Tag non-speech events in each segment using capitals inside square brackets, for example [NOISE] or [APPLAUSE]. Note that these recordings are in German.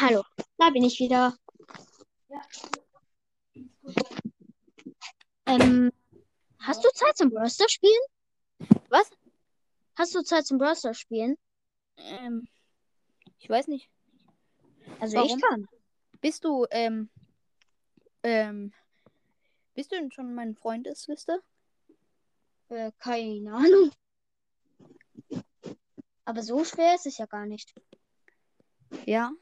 hallo, da bin ich wieder. Ähm, hast du Zeit zum Browser spielen? Was? Hast du Zeit zum Browser spielen? Ähm, ich weiß nicht. Also Warum? ich kann. Bist du, ähm, ähm, bist du denn schon in meinen Freundesliste? Äh, keine Ahnung. Aber so schwer ist es ja gar nicht. Ja.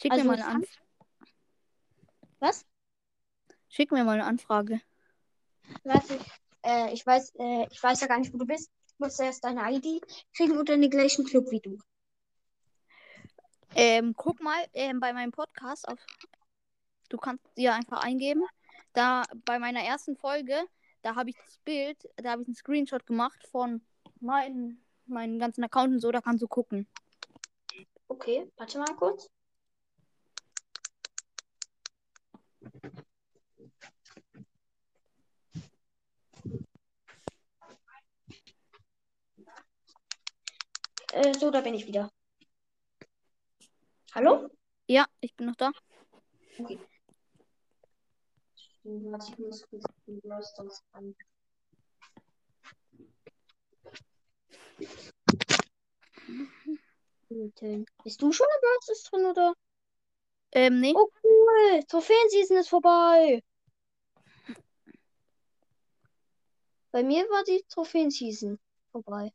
Schick Also mir mal eine kann- Anf Was? Schick mir mal eine Anfrage. Warte, ich, äh, ich weiß, äh, ich weiß ja gar nicht, wo du bist. Ich muss erst deine ID kriegen und in den gleichen Club wie du. Ähm, guck mal, ähm, bei meinem Podcast auf. Du kannst dir einfach eingeben. Da bei meiner ersten Folge, da habe ich das Bild, da habe ich einen Screenshot gemacht von meinen, meinen ganzen Account und so, da kannst du gucken. Okay, warte mal kurz. Äh, so, da bin ich wieder. Hallo? Ja, ich bin noch da. Okay. Warte, ich muss kurz die Rosters an. Bist du schon im Rosters drin, oder? Ähm, nee. Oh, cool. Trophäen-Season ist vorbei. Bei mir war die Trophäen-Season vorbei.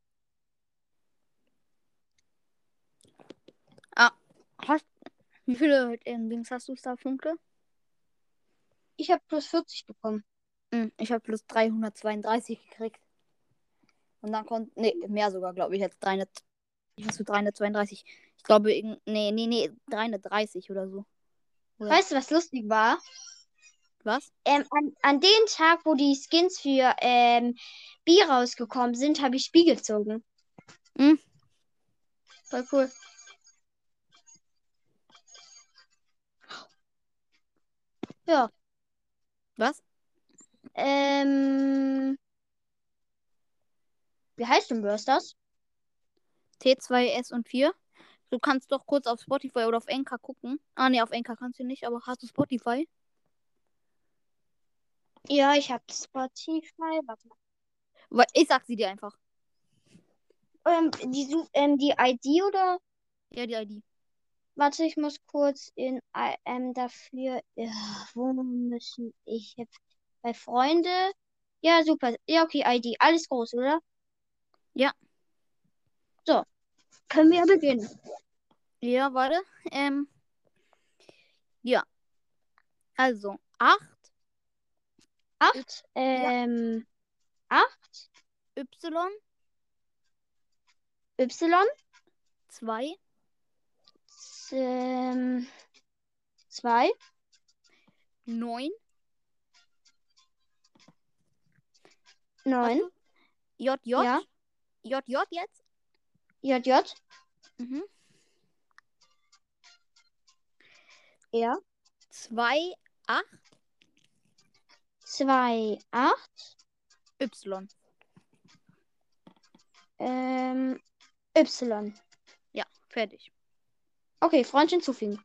Hast, wie viele ähm, Dings hast du Star-Punkte? Ich habe plus 40 bekommen. Hm, ich habe plus 332 gekriegt. Und dann kommt, nee, mehr sogar, glaube ich, jetzt 300, hast du 332. Ich glaube, irgend- nee, nee, nee, 330 oder so. Oder Weißt du, was lustig war? was? Ähm, an, an dem Tag, wo die Skins für ähm, B rausgekommen sind, habe ich Spiel gezogen. Hm. Voll cool. Ja, Was? ähm. Wie heißt denn Bursters? T2S und 4. Du kannst doch kurz auf Spotify oder auf Anchor gucken. Ah, nee, auf Anchor kannst du nicht, aber hast du Spotify? Ja, ich habe Spotify. Warte mal. Ich sag sie dir einfach. Ähm, die, ähm, die ID oder? Ja, die ID. Warte, ich muss kurz in ähm, dafür. Ja, wo müssen ich jetzt? Bei Freunde? Ja, super. Ja, okay, ID. Alles groß, oder? Ja. So. Können wir beginnen. Ja, warte. Ähm. Ja. Also, 8 Acht. Ähm. Acht. Y Y. 2 Ähm, zwei. 9 Neun. JJ Ja. JJ jetzt? JJ. Mhm. Ja. 2 8 Zwei. Acht. Y. Ähm. Y. Ja, fertig. Okay, Freund hinzufügen.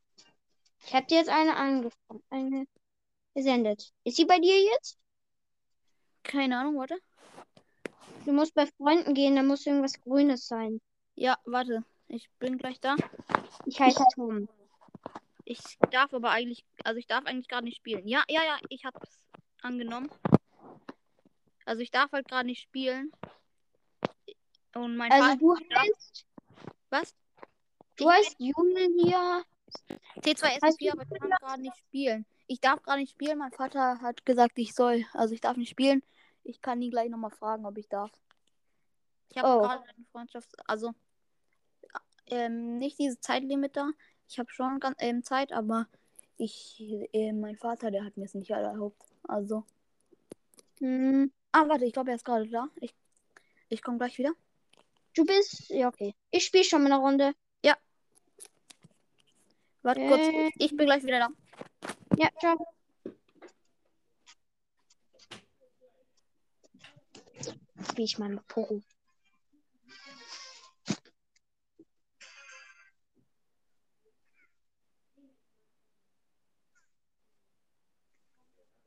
Ich habe dir jetzt eine angefangen, eine gesendet. Ist sie bei dir jetzt? Keine Ahnung, warte. Du musst bei Freunden gehen, da muss irgendwas Grünes sein. Ja, warte. Ich bin gleich da. Ich heiße Tom. Ich darf aber eigentlich, also ich darf eigentlich gerade nicht spielen. Ja, ja, ja, ich hab's angenommen. Also ich darf halt gerade nicht spielen. Und mein Also Vater. du heißt, Was? du heißt Julia. T2S Heißt 4, aber ich kann gerade nicht spielen. Ich darf gerade nicht spielen. Mein Vater hat gesagt, ich soll. Also ich darf nicht spielen. Ich kann ihn gleich nochmal fragen, ob ich darf. Ich habe Oh. gerade eine Freundschaft. Also ähm, nicht dieses Zeitlimit da. Ich habe schon ganz, ähm, Zeit, aber ich, äh, mein Vater, der hat mir es nicht erlaubt. Also. Hm, Ah, warte, ich glaube, er ist gerade da. Ich, ich komme gleich wieder. du bist. Ja, okay. Ich spiele schon mal eine Runde. Warte Äh. kurz. Ich bin gleich wieder da. Ja, ciao. Spiel ich mal mit Poro.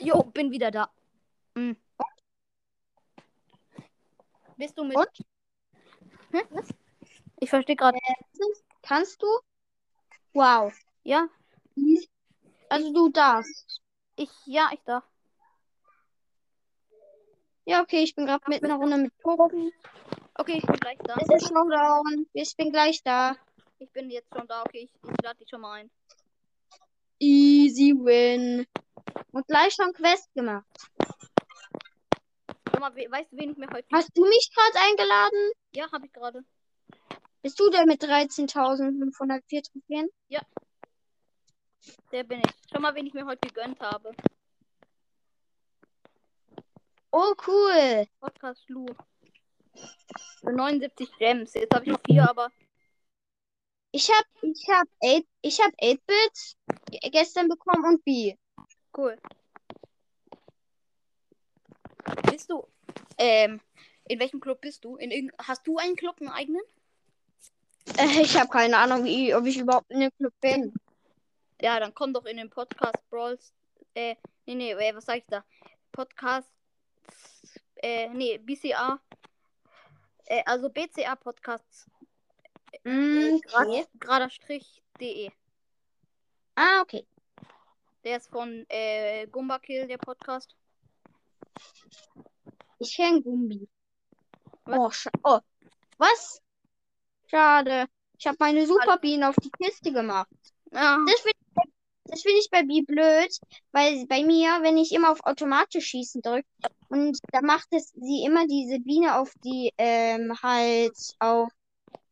Jo, bin wieder da. Hm. Bist du mit. Und? Hm? Was? Ich verstehe gerade. Kannst du? Wow. Ja, Also du darfst. ich, ja, ich darf. Ja, okay, ich bin gerade mit einer Runde mit Tobi. Okay, ich bin gleich da. Es ist Showdown. Ich bin gleich da. Ich bin jetzt schon da. Okay, ich, ich lade dich schon mal ein. Easy win. Und gleich schon Quest gemacht. Schau mal, we weißt du, wen ich mir heute. Hast du mich gerade eingeladen? Ja, habe ich gerade. Bist du der mit 13.504 Trophäen? Der bin ich. Schau mal, wen ich mir heute gegönnt habe. Oh, cool. Podcast Lu. Für 79 Gems. Jetzt habe ich noch vier, aber. Ich hab, ich hab 8, ich hab 8-Bit ge- gestern bekommen und B. Cool. Bist du. Ähm. In welchem Club bist du? In. Hast du einen Club, einen eigenen? Äh, ich habe keine Ahnung, wie, ob ich überhaupt in dem Club bin. Ja, dann komm doch in den Podcast Brawls. Äh, nee, nee, äh, was sag ich da? Podcast. Äh, nee, BCA. Äh, also BCA Podcasts. Mm, okay. Gerader Strich de. Ah, okay. Der ist von äh, Gumba Kill, der Podcast. Ich kenn Gumbi. Was? Oh, oh, was? Schade. Ich habe meine Superbienen auf die Kiste gemacht. Ah, Das finde ich, das find ich bei B blöd, weil bei mir, wenn ich immer auf automatisch schießen drücke und da macht es sie immer diese Biene auf die, ähm, halt auf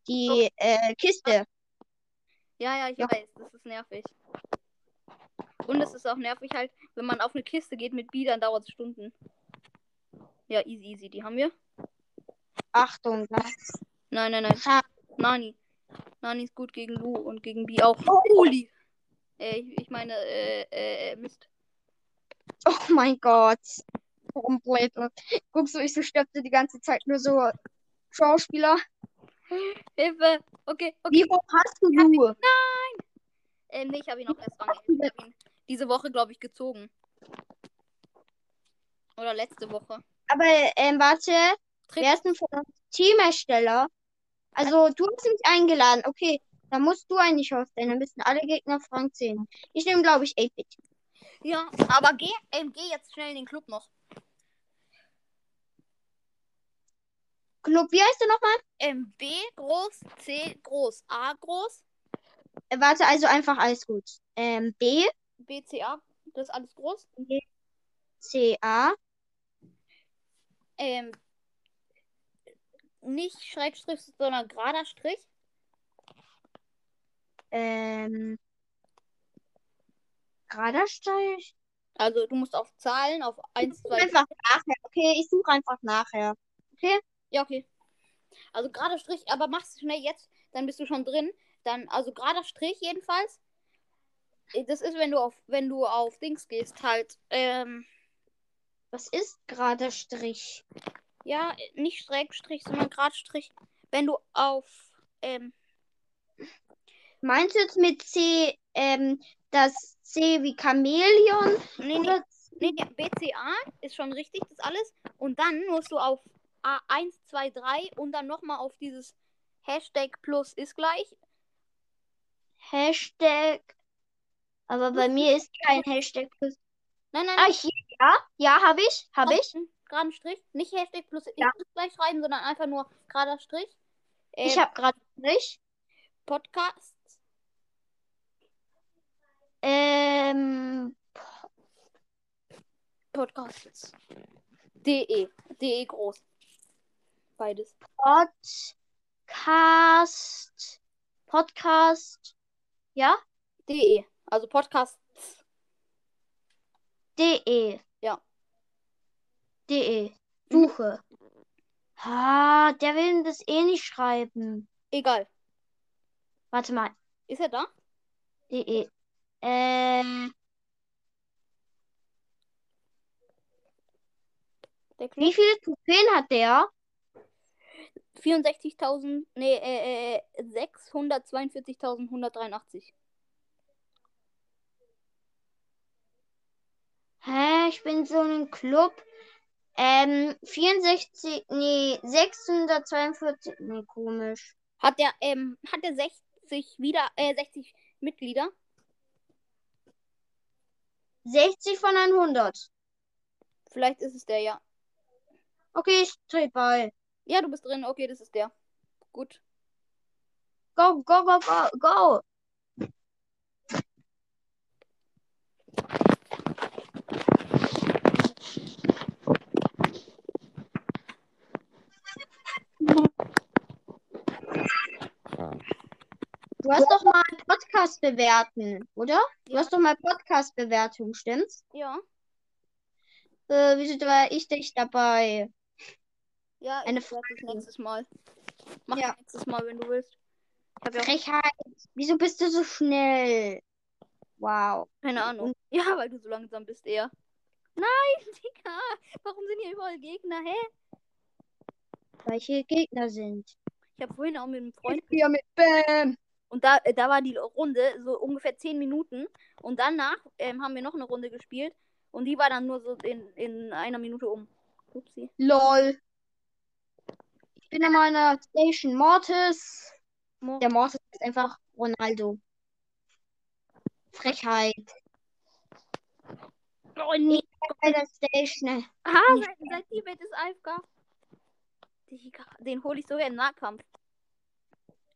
die äh, Kiste. ja, ja, ich Ja. weiß, das ist nervig. Und es ist auch nervig halt, wenn man auf eine Kiste geht mit B, dann dauert es Stunden. Ja, easy, easy, die haben wir. Achtung, das. Nein, nein, nein. Ha. Nani. Nani ist gut gegen Lu und gegen B auch. Oh. Uli. Äh, ich, ich meine, äh, äh, Mist. Oh mein Gott. Warum blöd? Guckst du, ich so stirbte die ganze Zeit nur so Schauspieler. Hilfe. Okay, okay. Wie hoch hast du Lu? Ähm, nee, ich habe ihn auch erst rangeholt. Ich habe ihn diese Woche, glaube ich, gezogen. Oder letzte Woche. Aber, ähm, warte. Tritt- Wer ist denn von Teamersteller? Also, du hast mich eingeladen. Okay, dann musst du eigentlich ausstellen. Dann müssen alle Gegner auf Rang 10. Ich nehme, glaube ich, 8-Bit. Ja, aber geh, ähm, geh jetzt schnell in den Club noch. Club, wie heißt der nochmal? Ähm, B groß, C groß, A groß, Äh, warte, also einfach alles gut. Ähm, B, B, C, A. Das ist alles groß. C, A. Ähm, nicht Schrägstrich, sondern gerader Strich. Ähm, gerader Strich. Also du musst auf Zahlen, auf 1, 2, Einfach nachher. Okay, ich suche einfach nachher. Ja, okay. Also gerader Strich, aber mach's schnell jetzt, dann bist du schon drin. Dann, also gerader Strich jedenfalls. Äh, Das ist, wenn du auf, wenn du auf Dings gehst, halt, ähm, Was ist gerader Strich? ja, nicht Schrägstrich, sondern Gradstrich. Wenn du auf, ähm, Meinst du jetzt mit C, ähm, das C wie Chamäleon? nee, nee, nee, BCA ist schon richtig, das alles. Und dann musst du auf A1, 2, 3 und dann nochmal auf dieses Hashtag plus ist gleich. Hashtag? Aber bei mir ist kein Hashtag plus. Nein, nein, Ah, hier, ja, ja, habe ich, habe ich. Geraden Strich. Nicht Hashtag plus Ja. ist gleich schreiben, sondern einfach nur gerader Strich. Ich Ähm, habe gerade nicht. Podcast. Ähm, Podcasts. DE. DE groß. Beides. Podcast, Podcast, ja, DE. Also Podcasts. de. Ja. De. Suche. Ah, der will das eh nicht schreiben. Egal. Warte mal. Ist er da? De. Ähm, Der wie viele Trophäen hat der? 64.000, nee, äh, äh, 642.183. Hä, ich bin so ein Club. Ähm, 64, nee, 642, nee, komisch. Hat der, ähm, hat der 60 wieder, äh, 60 Mitglieder? 60 von 100. Vielleicht ist es der, ja. Okay, ich dreh bei. Ja, du bist drin. Okay, das ist der. Gut. Go, go, go, go, go. Du hast doch mal Podcast bewerten, oder? Du hast doch mal Podcast-Bewertung, stimmt's? Ja. Äh, wieso war ich dich dabei? Ja, Eine ich das nächstes Mal. Mach Ja. nächstes Mal, wenn du willst. Ich ja Frechheit. Wieso bist du so schnell? Wow. keine Ahnung. Ja, weil du so langsam bist eher. Nein, [LAUGHS] Digga. Warum sind hier überall Gegner? Hä? Welche Gegner sind? Ich habe vorhin auch mit einem Freund Hier mit Bam. Und da, äh, da war die Runde so ungefähr 10 Minuten. Und danach ähm, haben wir noch eine Runde gespielt. Und die war dann nur so in, in einer Minute um. Upsi. LOL. Ich bin in meiner Station Mortis. Mo- Der Mortis ist einfach Ronaldo. Frechheit. Oh, nee. Bei der Station. Ah, seit, seit Tibet ist AFK. Den hole ich sogar im Nahkampf.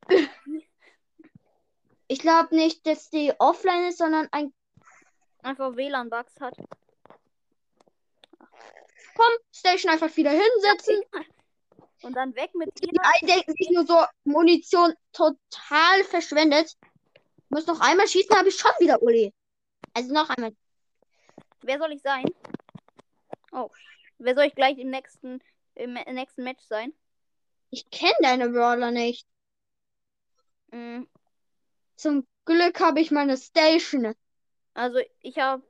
[LAUGHS] Ich glaube nicht, dass die offline ist, sondern ein. Einfach WLAN-Bugs hat. Komm, Station einfach wieder hinsetzen. Und dann weg mit. Die einen denken sich nur so, Munition total verschwendet. Muss noch einmal schießen, habe ich schon wieder Uli. Also noch einmal. Wer soll ich sein? Oh. Wer soll ich gleich im nächsten, im nächsten Match sein? Ich kenne deine Brawler nicht. Mm, Zum Glück habe ich meine Station. Also ich habe.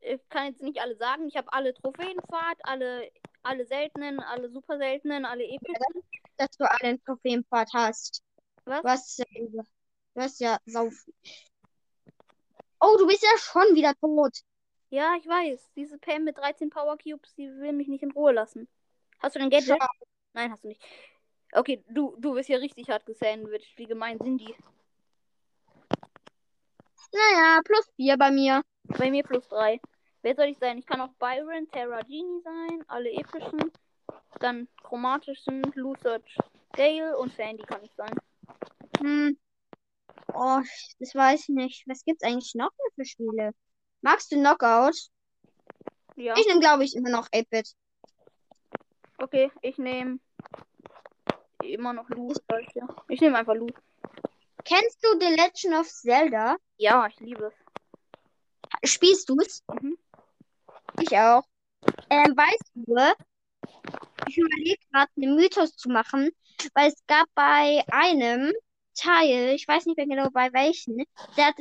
Ich kann jetzt nicht alle sagen. Ich habe alle Trophäenfahrt, alle, alle seltenen, alle super seltenen, alle epischen. dass du einen Trophäenpfad hast. Was? Du hast, ja- du hast ja sau viel. Oh, du bist ja schon wieder tot. Ja, ich weiß. Diese Pam mit 13 Power Cubes, die will mich nicht in Ruhe lassen. Hast du den Gadget? Schade. Nein, hast du nicht. Okay, du, du wirst hier richtig hart gesandwiched. Wie gemein sind die? Naja, plus vier bei mir. Bei mir plus 3. Wer soll ich sein? Ich kann auch Byron, Terra Genie sein, alle epischen. Dann chromatischen, Luther, Gale und Sandy kann ich sein. Hm. Oh, das weiß ich nicht. Was gibt's eigentlich noch mehr für Spiele? Magst du Knockout? Ja. Ich nehme, glaube ich, immer noch 8-Bit. Okay, ich nehme immer noch sag Ich, ich nehme einfach Lu. Kennst du The Legend of Zelda? Ja, ich liebe es. Spielst du's? Mhm. Ich auch. Ähm, weißt du, ich überlege gerade, einen Mythos zu machen, weil es gab bei einem Teil, ich weiß nicht mehr genau bei welchen, der hat,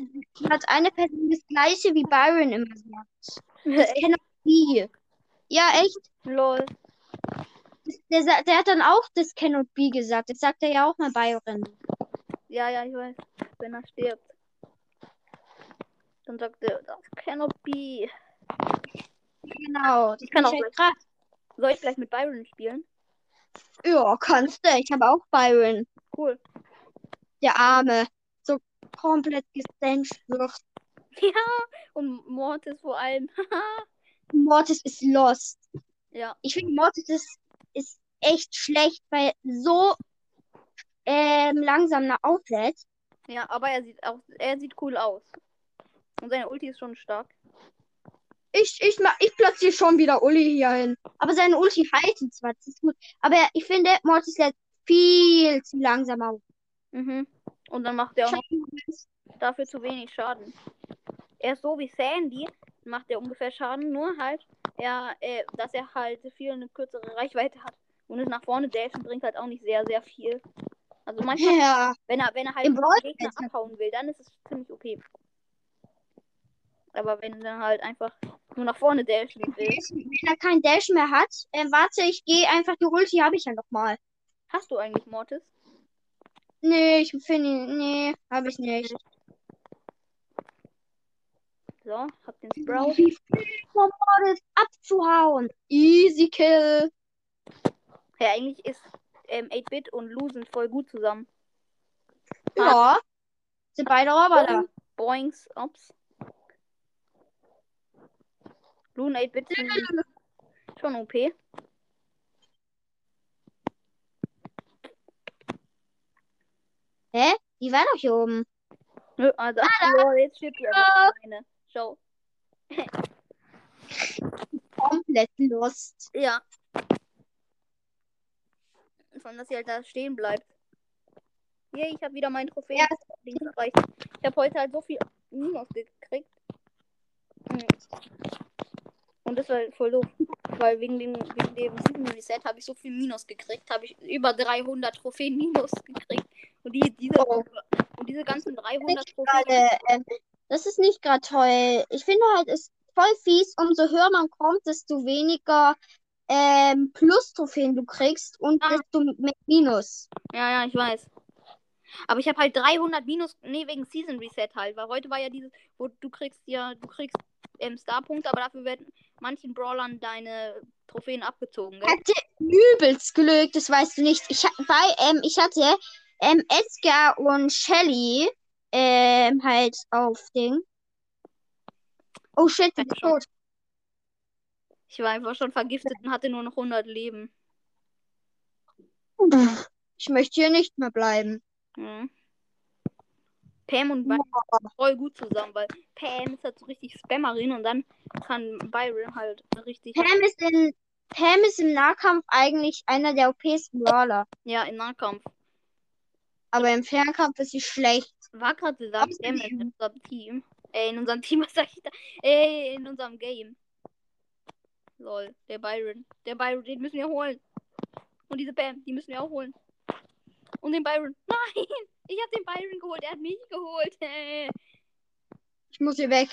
hat eine Person das gleiche wie Byron immer gesagt. Das Cannot be. Ja, echt. Lol. Der, der hat dann auch das Cannot be gesagt. Das sagt er ja auch mal Byron. Ja, ja, ich weiß. Wenn er stirbt. Dann sagt er, das cannot be. Genau. Das Ich kann ist auch halt. Soll ich gleich mit Byron spielen? Ja, kannst du. Ich habe auch Byron. Cool. Der Arme. So komplett gestancht wird. [LAUGHS] Ja, und Mortis vor allem. [LAUGHS] Mortis ist lost. ja, Ich finde, Mortis ist, ist echt schlecht, weil so ähm, langsam nach auflädt. ja, aber er sieht auch, er sieht cool aus. Und seine Ulti ist schon stark. Ich, ich, ich platziere schon wieder Uli hier hin. Aber seine Ulti halten zwar, das ist gut. Aber ich finde, Mortis lädt viel zu langsam auf. Mhm. Und dann macht er auch dafür zu wenig Schaden. Er ist so wie Sandy, macht er ungefähr Schaden, nur halt Ja, äh, dass er halt viel eine kürzere Reichweite hat. Und es nach vorne dashen bringt halt auch nicht sehr, sehr viel. Also manchmal, Ja. wenn er, wenn er halt Im Gegner abhauen will, dann ist es ziemlich okay. Aber wenn er halt einfach nur nach vorne dashen. Wenn er keinen Dash mehr hat, äh, warte, ich gehe einfach, die Ulti habe ich ja noch mal. Hast du eigentlich Mortis? Nee, ich finde, nee, habe ich nicht. So, hab den Sprout. Wie viel vom Mortis abzuhauen. Easy Kill. Ja, eigentlich ist ähm, 8-Bit und Lu sind voll gut zusammen. Ja. Sind beide Roboter. Boings, ups. Lu und 8-Bit sind schon OP. Hä? Die war doch hier oben. Nö, also, lol, jetzt stirbt die einfach alleine. Schau. Komplett Lust. Ja. Von dass sie halt da stehen bleibt. Yay, ich habe wieder mein Trophäen Ja. Erreicht. Ich habe heute halt so viel Minus gekriegt. Mhm. Und das war voll doof. Weil wegen dem, wegen dem Season Reset habe ich so viel Minus gekriegt. Habe ich über 300 Trophäen Minus gekriegt. Und die, diese, Oh. und diese ganzen 300 Nicht Trophäen. gerade, ähm, das ist nicht gerade toll. Ich finde halt, es ist voll fies, umso höher man kommt, desto weniger ähm, Plus-Trophäen du kriegst und Ah. desto mehr Minus. Ja, ja, ich weiß. Aber ich habe halt 300 Minus, nee, wegen Season Reset halt, weil heute war ja dieses, wo du kriegst ja, du kriegst ähm, Star-Punkte, aber dafür werden manchen Brawlern deine Trophäen abgezogen, gell? hatte übelst Glück, das weißt du nicht. Ich, bei, ähm, ich hatte ähm, Edgar und Shelly ähm, halt auf Ding. Oh shit, ist schon. tot. Ich war einfach schon vergiftet und hatte nur noch 100 Leben. Ich möchte hier nicht mehr bleiben. Mhm. Pam und Byron sind voll gut zusammen, weil Pam ist halt so richtig Spammerin und dann kann Byron halt richtig, Pam ist, in, Pam ist im Nahkampf eigentlich einer der OPsten Brawler. ja, im Nahkampf. Aber im Fernkampf ist sie schlecht. War gerade gesagt, Pam in unserem Team. Äh, in unserem Team, [LAUGHS] was sag ich da? Äh, in unserem Game. Lol, der Byron. Der Byron, den müssen wir holen. Und diese Pam, die müssen wir auch holen. Und den Byron. [LAUGHS] Nein! Ich hab den Byron geholt, er hat mich geholt. [LAUGHS] Ich muss hier weg.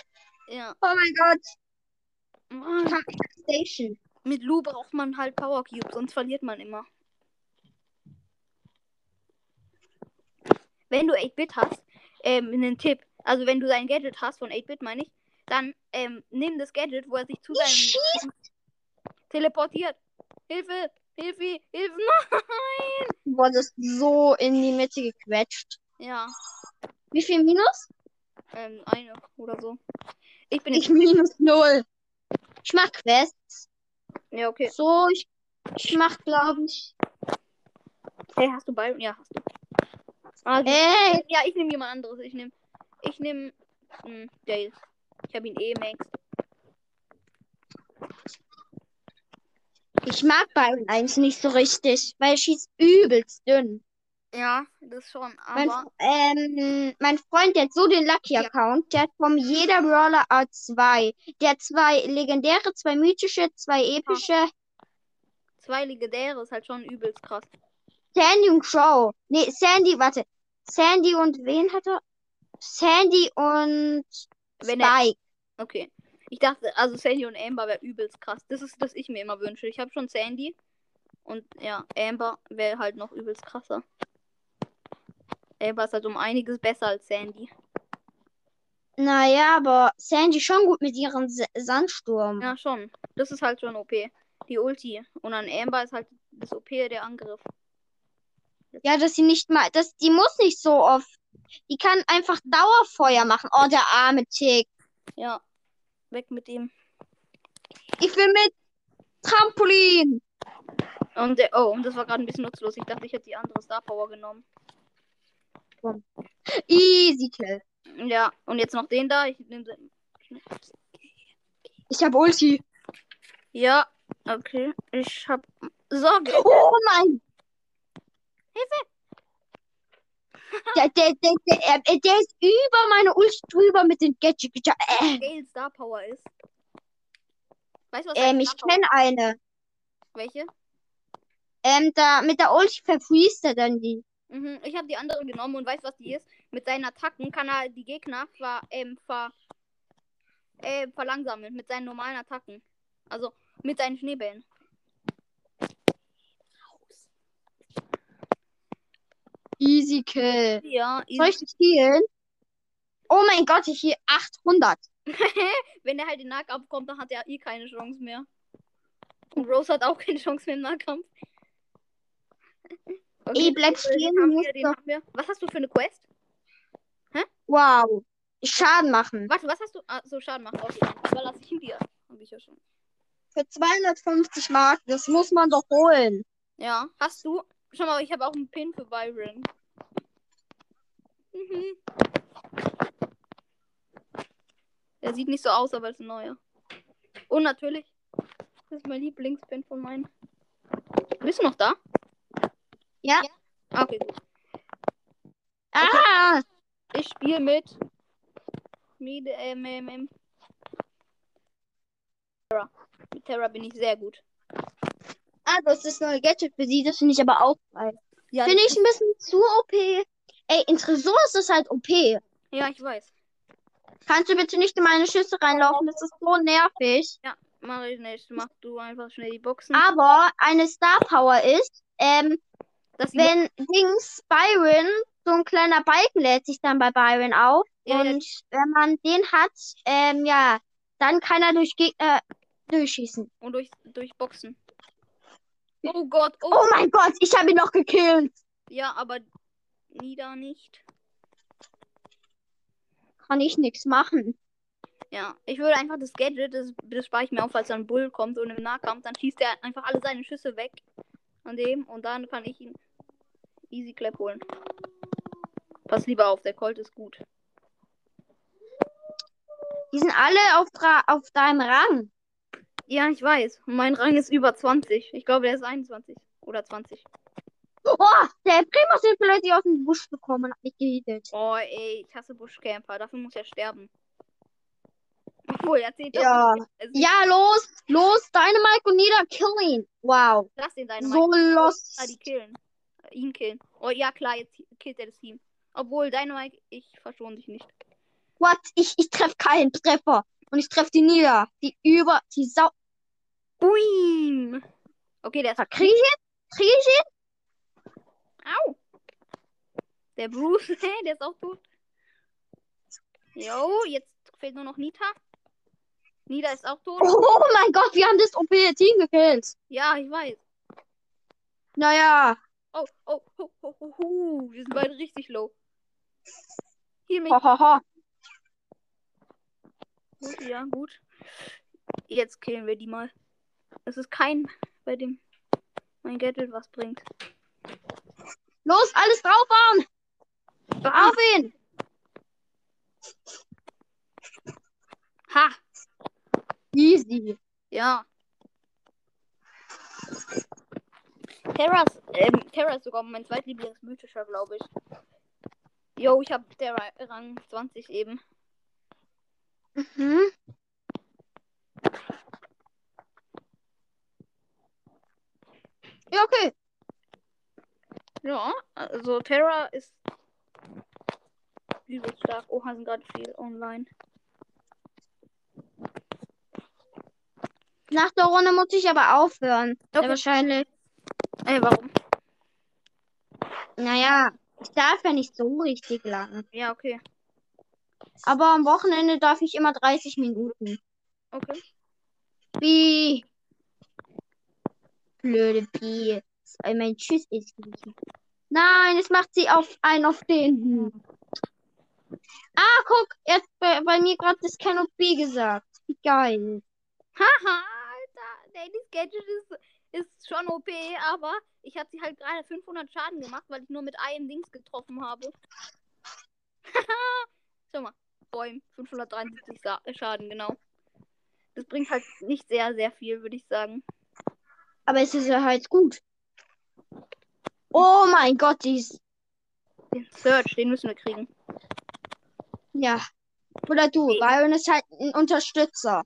ja. Oh mein Gott. Mann. Station. Mit Lu braucht man halt Power Cubes, sonst verliert man immer. Wenn du 8-Bit hast, ähm, einen Tipp. Also wenn du sein Gadget hast, von 8-Bit meine ich, dann ähm, nimm das Gadget, wo er sich zu seinem teleportiert. Hilfe! Hilfe! Hilfe! [LAUGHS] Nein! Du wurdest so in die Mitte gequetscht. Ja, Wie viel Minus? ähm, eine oder so. Ich bin Ich minus null. Ich mach Quests. Ja, okay. So, ich, ich mach, glaube ich. Hey, hast du Byron? Ja, hast du. Also, Ey, ja, ich nehme jemand anderes. Ich nehme. Ich nehme. Hm, Dale. Ich habe ihn eh max. Ich mag Byron eigentlich nicht so richtig, weil er schießt übelst dünn. Ja, das schon. Mein, Aber. ähm, mein Freund, der hat so den Lucky-Account, der hat von jeder Brawler A2. Der hat zwei legendäre, zwei mythische, zwei epische. Zwei legendäre ist halt schon übelst krass. Sandy und Crow. Nee, Sandy, warte. Sandy und wen hat er? Sandy und Wenn er- Spike. Okay. Ich dachte, also Sandy und Amber wäre übelst krass. Das ist, das ich mir immer wünsche. Ich habe schon Sandy. Und ja, Amber wäre halt noch übelst krasser. Amber ist halt um einiges besser als Sandy. Naja, aber Sandy schon gut mit ihrem S Sandsturm. Ja, schon. Das ist halt schon OP. Die Ulti. Und an Amber ist halt das OP der Angriff. Ja, dass sie nicht mal, dass die muss nicht so oft. Die kann einfach Dauerfeuer machen. Oh, der arme Tick. Ja. Weg mit ihm. Ich will mit Trampolin. Und der, oh, und das war gerade ein bisschen nutzlos. Ich dachte, ich hätte die andere Star Power genommen. Easy Kill. Ja, und jetzt noch den da. Ich nehme den. Ich habe Ulti. Ja, okay. Ich hab Sorge. Oh mein. Hilfe. Der, der, der, der, der, ist über meine Ulti drüber mit den Gadget. Äh. Gale Star Power ist. Weißt du, was Ähm, ich kenne eine. Welche? Ähm, da mit der Ulti verfreest er dann die. Mhm. Ich habe die andere genommen und weißt was die ist? Mit seinen Attacken kann er die Gegner ver, ähm, ver, äh, verlangsamen. Mit seinen normalen Attacken. Also mit seinen Schneebällen. Easy Kill. Ja, Soll ich dich healen? Oh mein Gott, ich hier 800. [LAUGHS] Wenn er halt in Nahkampf kommt, dann hat er eh keine Chance mehr. Und Rose hat auch keine Chance mehr im Nahkampf. [LAUGHS] Ey, bleib den stehen, den. Was hast du für eine Quest? Wow. Schaden machen. Warte, was hast du? Ah, so Schaden machen. Okay, überlasse ich ihn dir. Hab ich ja schon. Für 250 Mark, das muss man doch holen. Ja, hast du? Schau mal, ich habe auch einen Pin für Byron. Mhm. Der sieht nicht so aus, aber ist ein neuer. Und natürlich, das ist mein Lieblingspin von meinen. Bist du noch da? Ja. Ah, Okay, gut. Ah, Ich spiele mit. Mit, ähm, ähm, ähm. Terra. Mit Terra bin ich sehr gut. Ah, das ist das neue Gadget für sie, das finde ich aber auch geil. Ja, Finde ich ein bisschen zu OP. Ey, in Tresor ist das halt OP. ja ich weiß. Kannst du bitte nicht in meine Schüsse reinlaufen? Das ist so nervig. Mach ich nicht. Mach du einfach schnell die Boxen. Aber eine Star Power ist, ähm, Dass die wenn Dings Byron, so ein kleiner Balken lädt sich dann bei Byron auf. Ja, ja. und wenn man den hat, ähm, ja, dann kann er durch Gegner durchschießen. und durch, durch Boxen. Oh Gott, oh. Oh mein Gott, ich habe ihn noch gekillt. Ja, aber Nida nicht. Kann ich nichts machen. Ja, ich würde einfach das Gadget, das, das spare ich mir auf, falls dann ein Bull kommt und im Nahkampf, dann schießt er einfach alle seine Schüsse weg an dem und dann kann ich ihn easy clap holen. Pass lieber auf, der Colt ist gut. Die sind alle auf, auf deinem Rang. Ja, ich weiß. Mein Rang ist über 20. Ich glaube, der ist 21 oder 20. Oh, der Primus ist vielleicht aus dem Busch gekommen und hat mich gehittet. Oh, ey, ich hasse Buschcamper. Dafür muss er sterben. Obwohl, er zählt Ja. Ja, los, los, Dynamite und Nieder, kill ihn. Wow, Lass den deine so los. Ah, die killen. Äh, Ihn killen. Oh ja, klar, jetzt killt er das Team. Obwohl, Dynamite, ich verschone dich nicht. What? Ich, ich treffe keinen Treffer. Und ich treffe die Nieder. Die über, die Sau. Boing! Okay, der ist. Krieg ich ihn? Krieg ich ihn? Au! Der Bruce, [LAUGHS] hä, der ist auch tot. Jo, jetzt fehlt nur noch Nita. Nita ist auch tot. [LAUGHS] Oh mein Gott, wir haben das OP-Team gekillt. Ja, ich weiß. Naja, Oh, oh, oh, oh, oh, oh. Wir sind beide richtig low. Hier mich. hahaha. Gut, ja, gut. Jetzt killen wir die mal. Es ist kein, bei dem mein Gadget was bringt. Los, alles draufhauen. Ah, Auf ihn. ha! Easy. Ja. Terra ähm, Terra ist sogar mein zweitlieblingsmythischer, glaube ich. Jo, ich habe Terra Rang 20 eben. Mhm. Ja, okay. Ja, also Terra ist übelst stark. Oha, sind gerade viel online. Nach der Runde muss ich aber aufhören. Okay. wahrscheinlich. Ey, warum? Naja, ich darf ja nicht so richtig lang. Ja, okay. Aber am Wochenende darf ich immer 30 Minuten. Okay. Wie? Blöde Pi. Äh, Mein Tschüss ist. Nein, es macht sie auf einen auf den. Ah, guck, er hat bei, bei mir gerade das Cannot B gesagt. Wie geil. Haha, Alter. Dailys Gadget ist, ist schon OP, aber ich habe sie halt gerade 500 Schaden gemacht, weil ich nur mit einem Dings getroffen habe. [LAUGHS] Schau mal. Bäum. 573 Sa Schaden, genau. Das bringt halt nicht sehr, sehr viel, würde ich sagen. Aber es ist ja halt gut. Oh mein Gott, die ist. Den Search, den müssen wir kriegen. Ja. Oder du, Byron ist halt ein Unterstützer.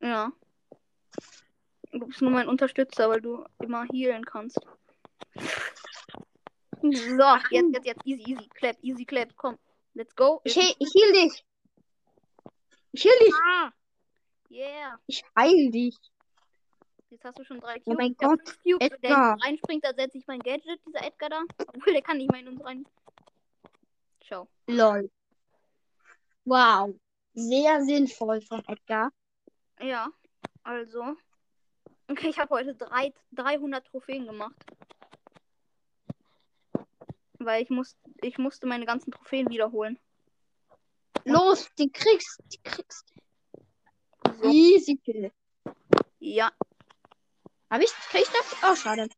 Ja. Du bist nur mein Unterstützer, weil du immer healen kannst. So, jetzt, jetzt, jetzt. Easy, easy. Clap, easy, clap. Komm. Let's go. Ich, he- ich heal dich. Ich heal dich. Ah. Yeah. Ich heil dich. Jetzt hast du schon drei Cubes. Oh mein Gott, Cubes. Wenn der Edgar. reinspringt, dann setze ich mein Gadget, dieser Edgar da. Obwohl, der kann nicht mehr in uns rein. Ciao. Lol. Wow. Sehr sinnvoll von Edgar. Ja, also. Okay, ich habe heute drei, 300 Trophäen gemacht. Weil ich, muss, ich musste meine ganzen Trophäen wiederholen. Los, die kriegst, die kriegst. So. Easy Kill. Ja, Hab ich, krieg ich das? Oh, schade.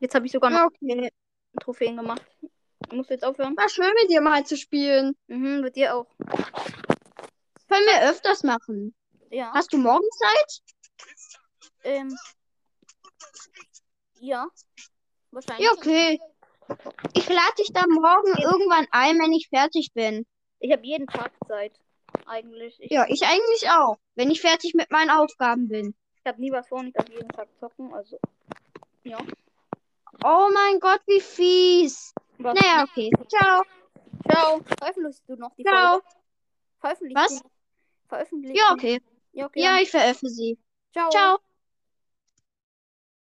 jetzt habe ich sogar noch okay. Trophäen gemacht. Musst du jetzt aufhören? War schön mit dir mal zu spielen. Mhm, mit dir auch. Können wir öfters machen. Ja. Hast du morgen Zeit? Ähm. Ja. Wahrscheinlich. Ja, okay. Ich lade dich dann morgen irgendwann ein, wenn ich fertig bin. Ich habe jeden Tag Zeit. Eigentlich. Ich, Ja, ich eigentlich auch. Wenn ich fertig mit meinen Aufgaben bin. ich habe nie was vor, ich darf jeden Tag zocken. Also. Ja. Oh mein Gott, wie fies. Was? Naja, okay. Ciao. Ciao. Veröffentlichst du noch die Ciao. Folge? Veröffentlichst Was? du? Veröffentlichst Ja, okay. Ja, okay. Ja, ich veröffentliche sie. Ciao. Ciao.